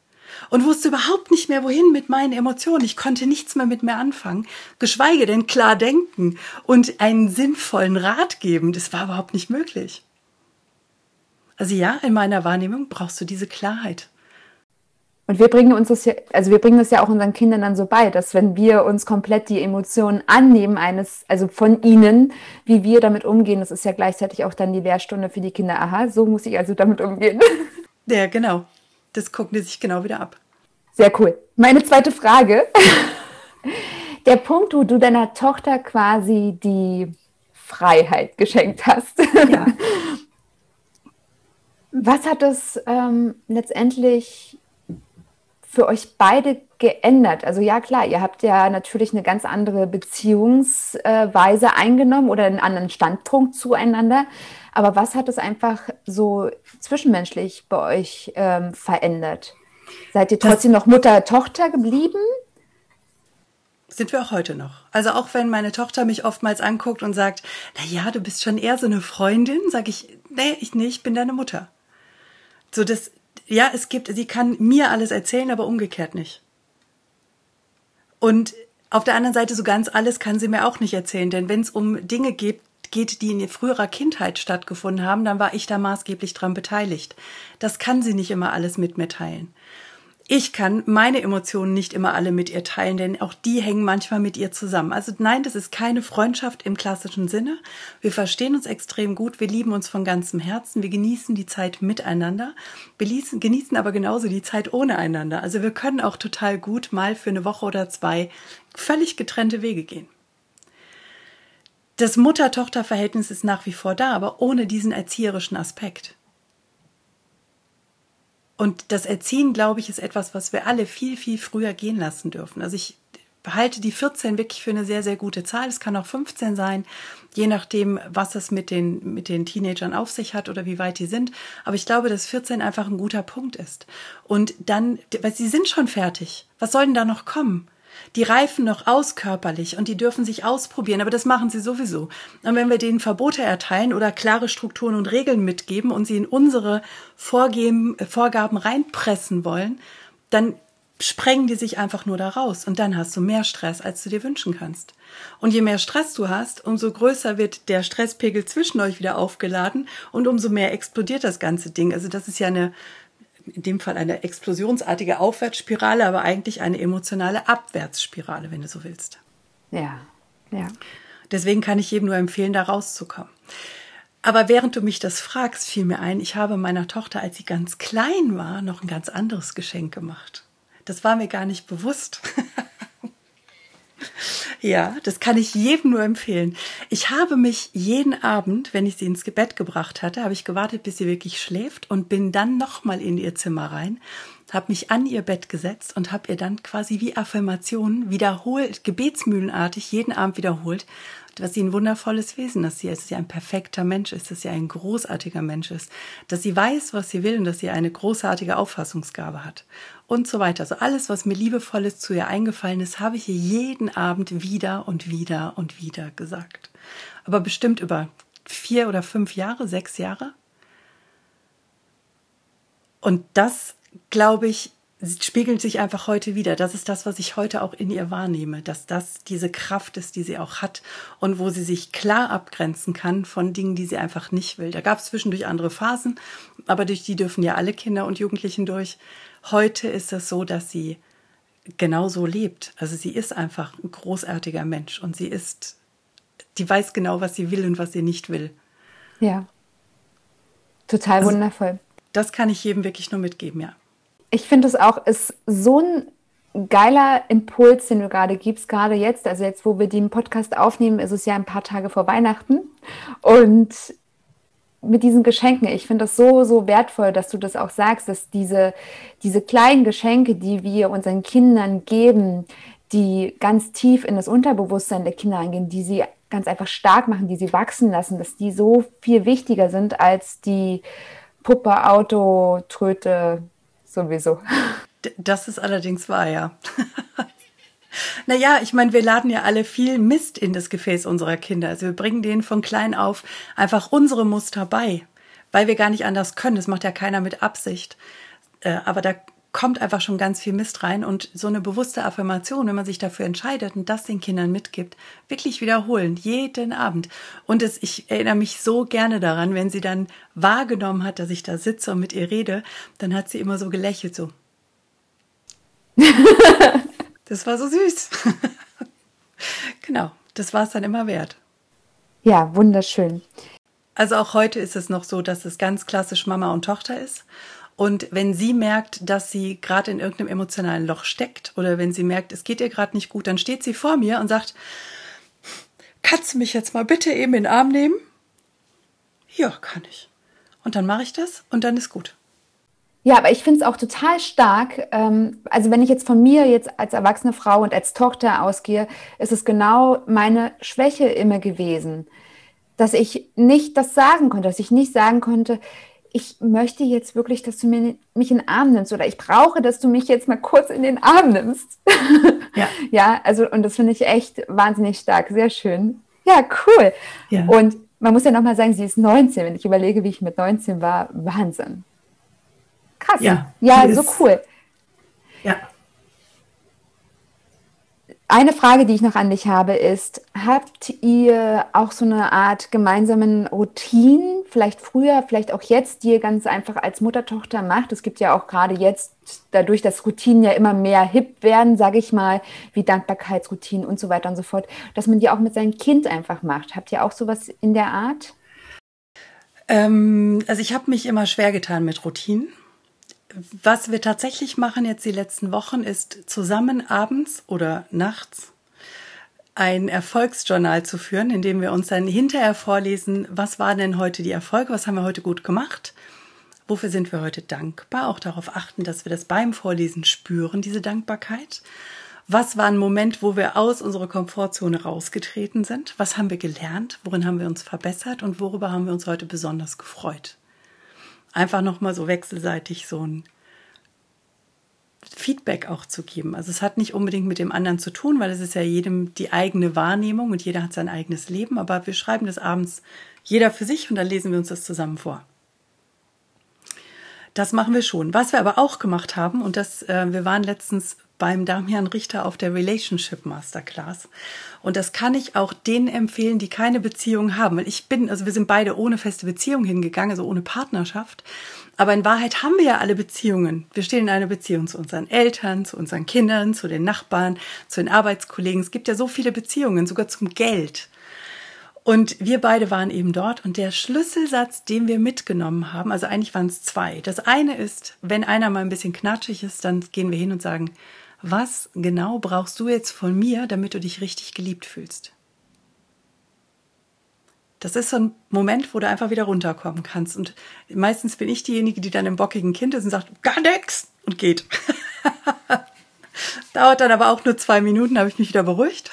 und wusste überhaupt nicht mehr, wohin mit meinen Emotionen. Ich konnte nichts mehr mit mir anfangen, geschweige denn klar denken und einen sinnvollen Rat geben. Das war überhaupt nicht möglich. Also ja, in meiner Wahrnehmung brauchst du diese Klarheit. Und wir bringen uns das ja, also wir bringen das ja auch unseren Kindern dann so bei, dass wenn wir uns komplett die Emotionen annehmen eines, also von ihnen, wie wir damit umgehen, das ist ja gleichzeitig auch dann die Lehrstunde für die Kinder. Aha, so muss ich also damit umgehen. Ja, genau. Das gucken die sich genau wieder ab. Sehr cool. Meine zweite Frage. Der Punkt, wo du deiner Tochter quasi die Freiheit geschenkt hast. Ja. Was hat es ähm, letztendlich für euch beide geändert? Also ja, klar, ihr habt ja natürlich eine ganz andere Beziehungsweise eingenommen oder einen anderen Standpunkt zueinander. Aber was hat es einfach so zwischenmenschlich bei euch ähm, verändert? Seid ihr trotzdem das noch Mutter-Tochter geblieben? Sind wir auch heute noch. Also auch wenn meine Tochter mich oftmals anguckt und sagt, na ja, du bist schon eher so eine Freundin, sage ich, nee, ich nicht, ich bin deine Mutter. So das, ja, es gibt, sie kann mir alles erzählen, aber umgekehrt nicht. Und auf der anderen Seite so ganz alles kann sie mir auch nicht erzählen, denn wenn es um Dinge geht, geht, die in früherer Kindheit stattgefunden haben, dann war ich da maßgeblich dran beteiligt. Das kann sie nicht immer alles mit mir teilen ich kann meine Emotionen nicht immer alle mit ihr teilen, denn auch die hängen manchmal mit ihr zusammen. Also nein, das ist keine Freundschaft im klassischen Sinne. Wir verstehen uns extrem gut, wir lieben uns von ganzem Herzen, wir genießen die Zeit miteinander, wir genießen aber genauso die Zeit ohne einander. Also wir können auch total gut mal für eine Woche oder zwei völlig getrennte Wege gehen. Das Mutter-Tochter-Verhältnis ist nach wie vor da, aber ohne diesen erzieherischen Aspekt. Und das Erziehen, glaube ich, ist etwas, was wir alle viel, viel früher gehen lassen dürfen. Also ich behalte die 14 wirklich für eine sehr, sehr gute Zahl. Es kann auch 15 sein, je nachdem, was es mit den, mit den Teenagern auf sich hat oder wie weit die sind. Aber ich glaube, dass 14 einfach ein guter Punkt ist. Und dann, weil sie sind schon fertig. Was soll denn da noch kommen? Die reifen noch aus körperlich und die dürfen sich ausprobieren, aber das machen sie sowieso. Und wenn wir denen Verbote erteilen oder klare Strukturen und Regeln mitgeben und sie in unsere Vorgeben, Vorgaben reinpressen wollen, dann sprengen die sich einfach nur da raus und dann hast du mehr Stress, als du dir wünschen kannst. Und je mehr Stress du hast, umso größer wird der Stresspegel zwischen euch wieder aufgeladen und umso mehr explodiert das ganze Ding. Also das ist ja eine in dem Fall eine explosionsartige Aufwärtsspirale, aber eigentlich eine emotionale Abwärtsspirale, wenn du so willst. Ja, ja. Deswegen kann ich jedem nur empfehlen, da rauszukommen. Aber während du mich das fragst, fiel mir ein, ich habe meiner Tochter, als sie ganz klein war, noch ein ganz anderes Geschenk gemacht. Das war mir gar nicht bewusst. Ja, das kann ich jedem nur empfehlen. Ich habe mich jeden Abend, wenn ich sie ins Bett gebracht hatte, habe ich gewartet, bis sie wirklich schläft und bin dann nochmal in ihr Zimmer rein, habe mich an ihr Bett gesetzt und habe ihr dann quasi wie Affirmationen wiederholt, gebetsmühlenartig jeden Abend wiederholt, dass sie ein wundervolles Wesen ist, dass sie ein perfekter Mensch ist, dass sie ein großartiger Mensch ist, dass sie weiß, was sie will und dass sie eine großartige Auffassungsgabe hat und so weiter. Also alles, was mir liebevolles zu ihr eingefallen ist, habe ich ihr jeden Abend wieder und wieder und wieder gesagt. Aber bestimmt über vier oder fünf Jahre, sechs Jahre. Und das, glaube ich, spiegelt sich einfach heute wieder. Das ist das, was ich heute auch in ihr wahrnehme, dass das diese Kraft ist, die sie auch hat und wo sie sich klar abgrenzen kann von Dingen, die sie einfach nicht will. Da gab es zwischendurch andere Phasen, aber durch die dürfen ja alle Kinder und Jugendlichen durch. Heute ist es so, dass sie genauso lebt. Also sie ist einfach ein großartiger Mensch und sie ist, die weiß genau, was sie will und was sie nicht will. Ja. Total also, wundervoll. Das kann ich jedem wirklich nur mitgeben, ja. Ich finde es auch, ist so ein geiler Impuls, den du gerade gibst, gerade jetzt. Also jetzt, wo wir den Podcast aufnehmen, ist es ja ein paar Tage vor Weihnachten. Und mit diesen Geschenken. Ich finde das so, so wertvoll, dass du das auch sagst, dass diese, diese kleinen Geschenke, die wir unseren Kindern geben, die ganz tief in das Unterbewusstsein der Kinder eingehen, die sie ganz einfach stark machen, die sie wachsen lassen, dass die so viel wichtiger sind als die Puppe, Auto, Tröte sowieso. Das ist allerdings wahr, ja. Naja, ich meine, wir laden ja alle viel Mist in das Gefäß unserer Kinder. Also wir bringen denen von klein auf einfach unsere Muster bei, weil wir gar nicht anders können. Das macht ja keiner mit Absicht. Äh, aber da kommt einfach schon ganz viel Mist rein und so eine bewusste Affirmation, wenn man sich dafür entscheidet und das den Kindern mitgibt, wirklich wiederholen, jeden Abend. Und es, ich erinnere mich so gerne daran, wenn sie dann wahrgenommen hat, dass ich da sitze und mit ihr rede, dann hat sie immer so gelächelt, so. Das war so süß. genau, das war es dann immer wert. Ja, wunderschön. Also auch heute ist es noch so, dass es ganz klassisch Mama und Tochter ist. Und wenn sie merkt, dass sie gerade in irgendeinem emotionalen Loch steckt oder wenn sie merkt, es geht ihr gerade nicht gut, dann steht sie vor mir und sagt, kannst du mich jetzt mal bitte eben in den Arm nehmen? Ja, kann ich. Und dann mache ich das und dann ist gut. Ja, aber ich finde es auch total stark. Ähm, also wenn ich jetzt von mir jetzt als erwachsene Frau und als Tochter ausgehe, ist es genau meine Schwäche immer gewesen, dass ich nicht das sagen konnte, dass ich nicht sagen konnte, ich möchte jetzt wirklich, dass du mir, mich in den Arm nimmst oder ich brauche, dass du mich jetzt mal kurz in den Arm nimmst. Ja, ja also und das finde ich echt wahnsinnig stark, sehr schön. Ja, cool. Ja. Und man muss ja nochmal sagen, sie ist 19. Wenn ich überlege, wie ich mit 19 war, Wahnsinn. Krass. Ja, ja so cool. Ja. Eine Frage, die ich noch an dich habe, ist, habt ihr auch so eine Art gemeinsamen Routinen, vielleicht früher, vielleicht auch jetzt, die ihr ganz einfach als Mutter-Tochter macht? Es gibt ja auch gerade jetzt, dadurch, dass Routinen ja immer mehr hip werden, sage ich mal, wie Dankbarkeitsroutinen und so weiter und so fort, dass man die auch mit seinem Kind einfach macht. Habt ihr auch sowas in der Art? Ähm, also ich habe mich immer schwer getan mit Routinen was wir tatsächlich machen jetzt die letzten Wochen, ist zusammen abends oder nachts ein Erfolgsjournal zu führen, in dem wir uns dann hinterher vorlesen, was waren denn heute die Erfolge, was haben wir heute gut gemacht, wofür sind wir heute dankbar, auch darauf achten, dass wir das beim Vorlesen spüren, diese Dankbarkeit. Was war ein Moment, wo wir aus unserer Komfortzone rausgetreten sind? Was haben wir gelernt? Worin haben wir uns verbessert? Und worüber haben wir uns heute besonders gefreut? Einfach nochmal so wechselseitig so ein Feedback auch zu geben. Also es hat nicht unbedingt mit dem anderen zu tun, weil es ist ja jedem die eigene Wahrnehmung und jeder hat sein eigenes Leben, aber wir schreiben das abends jeder für sich und dann lesen wir uns das zusammen vor. Das machen wir schon. Was wir aber auch gemacht haben, und das, äh, wir waren letztens beim Damian Richter auf der Relationship Masterclass. Und das kann ich auch denen empfehlen, die keine Beziehung haben. Weil ich bin, also wir sind beide ohne feste Beziehung hingegangen, also ohne Partnerschaft. Aber in Wahrheit haben wir ja alle Beziehungen. Wir stehen in einer Beziehung zu unseren Eltern, zu unseren Kindern, zu den Nachbarn, zu den Arbeitskollegen. Es gibt ja so viele Beziehungen, sogar zum Geld. Und wir beide waren eben dort und der Schlüsselsatz, den wir mitgenommen haben, also eigentlich waren es zwei. Das eine ist, wenn einer mal ein bisschen knatschig ist, dann gehen wir hin und sagen, was genau brauchst du jetzt von mir, damit du dich richtig geliebt fühlst? Das ist so ein Moment, wo du einfach wieder runterkommen kannst. Und meistens bin ich diejenige, die dann im bockigen Kind ist und sagt, gar nix und geht. Dauert dann aber auch nur zwei Minuten, habe ich mich wieder beruhigt.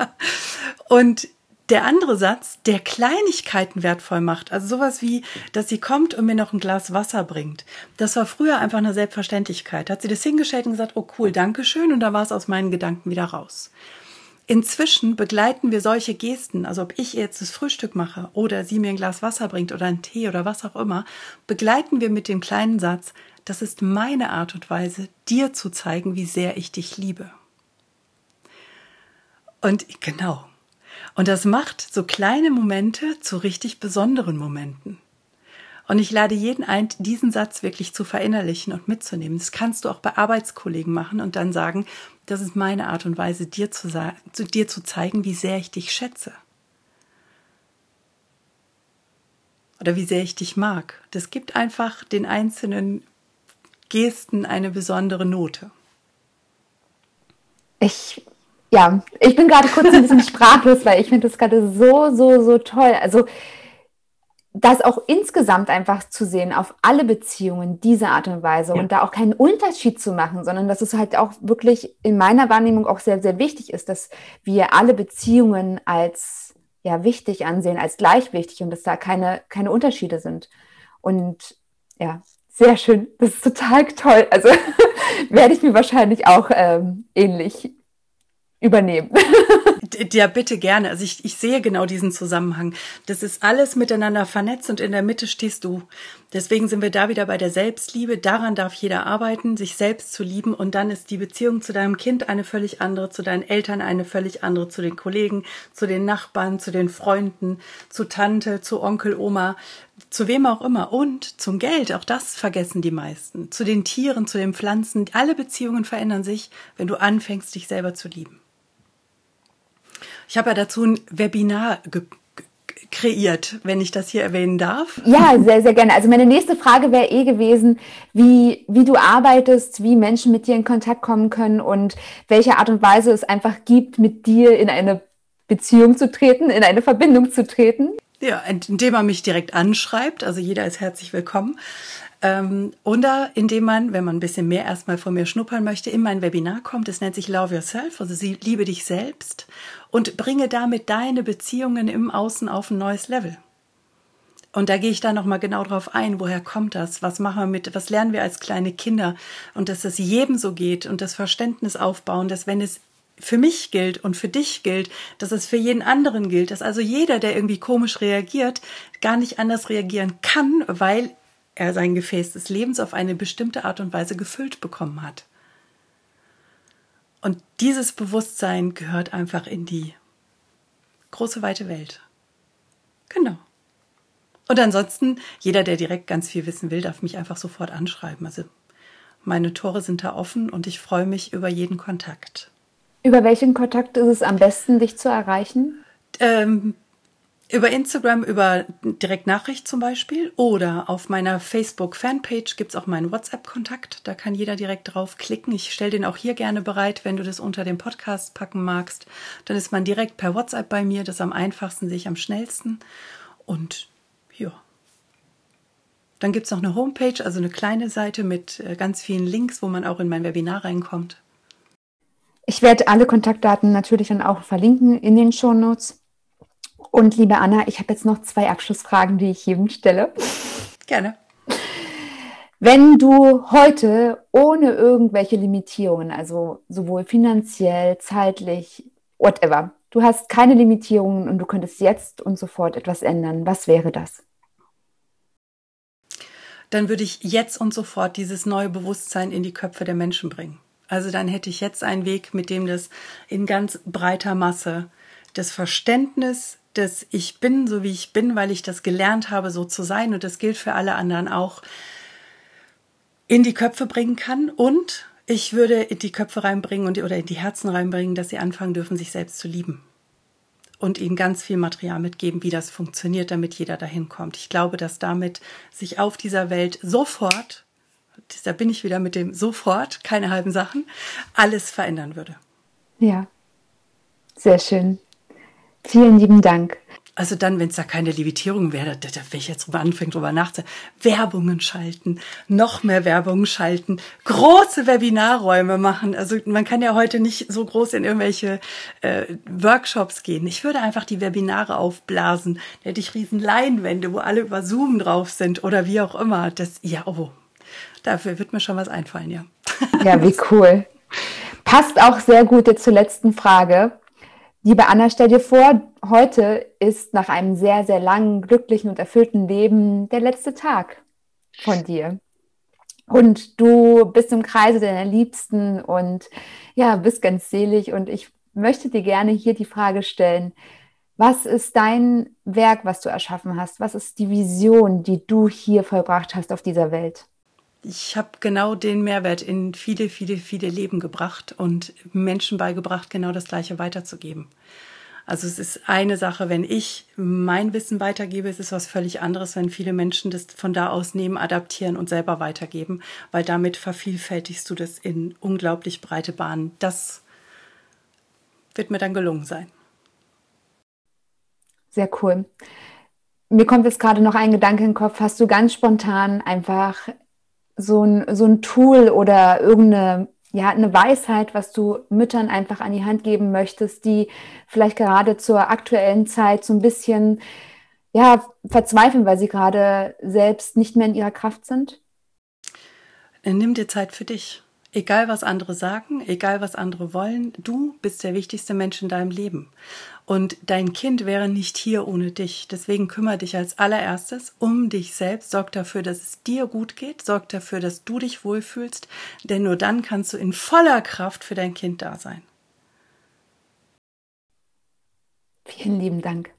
und der andere Satz, der Kleinigkeiten wertvoll macht, also sowas wie, dass sie kommt und mir noch ein Glas Wasser bringt. Das war früher einfach eine Selbstverständlichkeit. Da hat sie das hingestellt und gesagt, oh cool, danke schön, und da war es aus meinen Gedanken wieder raus. Inzwischen begleiten wir solche Gesten, also ob ich jetzt das Frühstück mache oder sie mir ein Glas Wasser bringt oder einen Tee oder was auch immer, begleiten wir mit dem kleinen Satz, das ist meine Art und Weise, dir zu zeigen, wie sehr ich dich liebe. Und genau, und das macht so kleine Momente zu richtig besonderen Momenten. Und ich lade jeden ein, diesen Satz wirklich zu verinnerlichen und mitzunehmen. Das kannst du auch bei Arbeitskollegen machen und dann sagen, das ist meine Art und Weise, dir zu, zu, dir zu zeigen, wie sehr ich dich schätze. Oder wie sehr ich dich mag. Das gibt einfach den einzelnen Gesten eine besondere Note. Ich ja, ich bin gerade kurz ein bisschen sprachlos, weil ich finde das gerade so, so, so toll. Also das auch insgesamt einfach zu sehen auf alle Beziehungen diese Art und Weise ja. und da auch keinen Unterschied zu machen, sondern dass es halt auch wirklich in meiner Wahrnehmung auch sehr, sehr wichtig ist, dass wir alle Beziehungen als ja wichtig ansehen, als gleich wichtig und dass da keine, keine Unterschiede sind. Und ja, sehr schön. Das ist total toll. Also werde ich mir wahrscheinlich auch ähm, ähnlich übernehmen. Ja, bitte gerne. Also ich, ich sehe genau diesen Zusammenhang. Das ist alles miteinander vernetzt und in der Mitte stehst du. Deswegen sind wir da wieder bei der Selbstliebe. Daran darf jeder arbeiten, sich selbst zu lieben. Und dann ist die Beziehung zu deinem Kind eine völlig andere, zu deinen Eltern eine völlig andere, zu den Kollegen, zu den Nachbarn, zu den Freunden, zu Tante, zu Onkel, Oma, zu wem auch immer. Und zum Geld. Auch das vergessen die meisten. Zu den Tieren, zu den Pflanzen. Alle Beziehungen verändern sich, wenn du anfängst, dich selber zu lieben. Ich habe ja dazu ein Webinar kreiert, wenn ich das hier erwähnen darf. Ja, sehr, sehr gerne. Also meine nächste Frage wäre eh gewesen, wie, wie du arbeitest, wie Menschen mit dir in Kontakt kommen können und welche Art und Weise es einfach gibt, mit dir in eine Beziehung zu treten, in eine Verbindung zu treten. Ja, indem man mich direkt anschreibt. Also jeder ist herzlich willkommen. Ähm, oder indem man, wenn man ein bisschen mehr erstmal von mir schnuppern möchte, in mein Webinar kommt. Es nennt sich Love Yourself, also sie liebe dich selbst und bringe damit deine Beziehungen im Außen auf ein neues Level. Und da gehe ich da nochmal genau drauf ein, woher kommt das? Was machen wir mit, was lernen wir als kleine Kinder? Und dass es jedem so geht und das Verständnis aufbauen, dass wenn es für mich gilt und für dich gilt, dass es für jeden anderen gilt, dass also jeder, der irgendwie komisch reagiert, gar nicht anders reagieren kann, weil er sein Gefäß des Lebens auf eine bestimmte Art und Weise gefüllt bekommen hat. Und dieses Bewusstsein gehört einfach in die große weite Welt. Genau. Und ansonsten, jeder, der direkt ganz viel wissen will, darf mich einfach sofort anschreiben. Also meine Tore sind da offen und ich freue mich über jeden Kontakt. Über welchen Kontakt ist es am besten, dich zu erreichen? Ähm, über Instagram, über Direktnachricht zum Beispiel oder auf meiner Facebook-Fanpage gibt es auch meinen WhatsApp-Kontakt. Da kann jeder direkt draufklicken. Ich stelle den auch hier gerne bereit, wenn du das unter dem Podcast packen magst. Dann ist man direkt per WhatsApp bei mir. Das ist am einfachsten, sehe ich am schnellsten. Und ja. Dann gibt es noch eine Homepage, also eine kleine Seite mit äh, ganz vielen Links, wo man auch in mein Webinar reinkommt. Ich werde alle Kontaktdaten natürlich dann auch verlinken in den Show Notes. Und liebe Anna, ich habe jetzt noch zwei Abschlussfragen, die ich jedem stelle. Gerne. Wenn du heute ohne irgendwelche Limitierungen, also sowohl finanziell, zeitlich, whatever, du hast keine Limitierungen und du könntest jetzt und sofort etwas ändern, was wäre das? Dann würde ich jetzt und sofort dieses neue Bewusstsein in die Köpfe der Menschen bringen. Also dann hätte ich jetzt einen Weg, mit dem das in ganz breiter Masse das Verständnis dass ich bin, so wie ich bin, weil ich das gelernt habe, so zu sein und das gilt für alle anderen auch, in die Köpfe bringen kann und ich würde in die Köpfe reinbringen und, oder in die Herzen reinbringen, dass sie anfangen dürfen, sich selbst zu lieben. Und ihnen ganz viel Material mitgeben, wie das funktioniert, damit jeder dahin kommt. Ich glaube, dass damit sich auf dieser Welt sofort, da bin ich wieder mit dem sofort, keine halben Sachen, alles verändern würde. Ja, sehr schön. Vielen lieben Dank. Also dann, wenn es da keine Levitierung wäre, da, da wenn ich jetzt drüber anfange, drüber nachzudenken, Werbungen schalten, noch mehr Werbungen schalten, große Webinarräume machen. Also man kann ja heute nicht so groß in irgendwelche äh, Workshops gehen. Ich würde einfach die Webinare aufblasen. Da hätte ich riesen Leinwände, wo alle über Zoom drauf sind oder wie auch immer. Das, ja, oh, dafür wird mir schon was einfallen, ja. Ja, wie cool. Passt auch sehr gut jetzt zur letzten Frage. Liebe Anna, stell dir vor, heute ist nach einem sehr, sehr langen, glücklichen und erfüllten Leben der letzte Tag von dir. Und du bist im Kreise deiner Liebsten und ja, bist ganz selig. Und ich möchte dir gerne hier die Frage stellen, was ist dein Werk, was du erschaffen hast? Was ist die Vision, die du hier vollbracht hast auf dieser Welt? Ich habe genau den Mehrwert in viele, viele, viele Leben gebracht und Menschen beigebracht, genau das Gleiche weiterzugeben. Also es ist eine Sache, wenn ich mein Wissen weitergebe, es ist was völlig anderes, wenn viele Menschen das von da aus nehmen, adaptieren und selber weitergeben, weil damit vervielfältigst du das in unglaublich breite Bahnen. Das wird mir dann gelungen sein. Sehr cool. mir kommt jetzt gerade noch ein Gedanke in den Kopf. Hast du ganz spontan einfach so ein, so ein Tool oder irgendeine ja, eine Weisheit, was du Müttern einfach an die Hand geben möchtest, die vielleicht gerade zur aktuellen Zeit so ein bisschen ja, verzweifeln, weil sie gerade selbst nicht mehr in ihrer Kraft sind? Nimm dir Zeit für dich. Egal was andere sagen, egal was andere wollen, du bist der wichtigste Mensch in deinem Leben. Und dein Kind wäre nicht hier ohne dich. Deswegen kümmere dich als allererstes um dich selbst. Sorg dafür, dass es dir gut geht. Sorg dafür, dass du dich wohlfühlst. Denn nur dann kannst du in voller Kraft für dein Kind da sein. Vielen lieben Dank.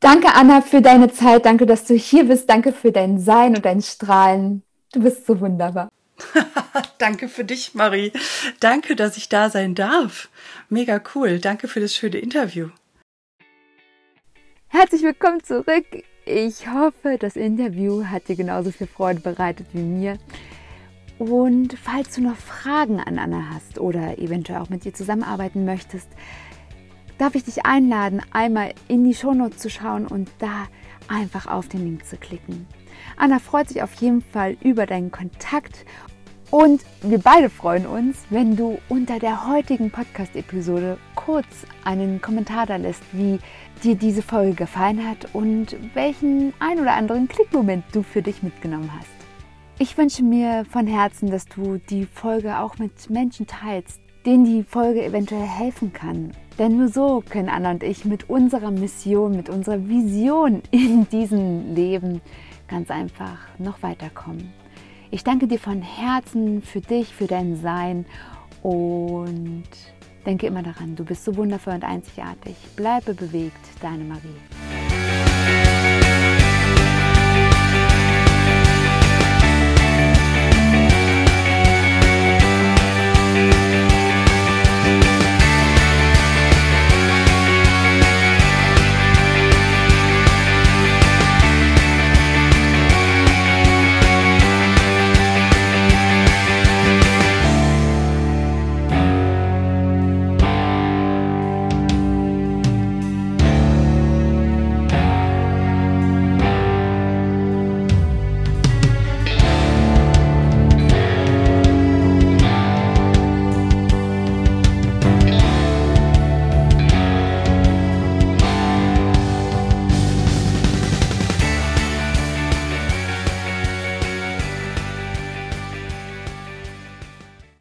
Danke, Anna, für deine Zeit. Danke, dass du hier bist. Danke für dein Sein und dein Strahlen. Du bist so wunderbar. Danke für dich, Marie. Danke, dass ich da sein darf. Mega cool. Danke für das schöne Interview. Herzlich willkommen zurück. Ich hoffe, das Interview hat dir genauso viel Freude bereitet wie mir. Und falls du noch Fragen an Anna hast oder eventuell auch mit ihr zusammenarbeiten möchtest, darf ich dich einladen, einmal in die Shownotes zu schauen und da einfach auf den Link zu klicken. Anna freut sich auf jeden Fall über deinen Kontakt und wir beide freuen uns, wenn du unter der heutigen Podcast-Episode kurz einen Kommentar da lässt, wie dir diese Folge gefallen hat und welchen ein oder anderen Klickmoment du für dich mitgenommen hast. Ich wünsche mir von Herzen, dass du die Folge auch mit Menschen teilst, denen die Folge eventuell helfen kann. Denn nur so können Anna und ich mit unserer Mission, mit unserer Vision in diesem Leben ganz einfach noch weiterkommen. Ich danke dir von Herzen für dich, für dein Sein und denke immer daran, du bist so wundervoll und einzigartig. Bleibe bewegt, deine Marie.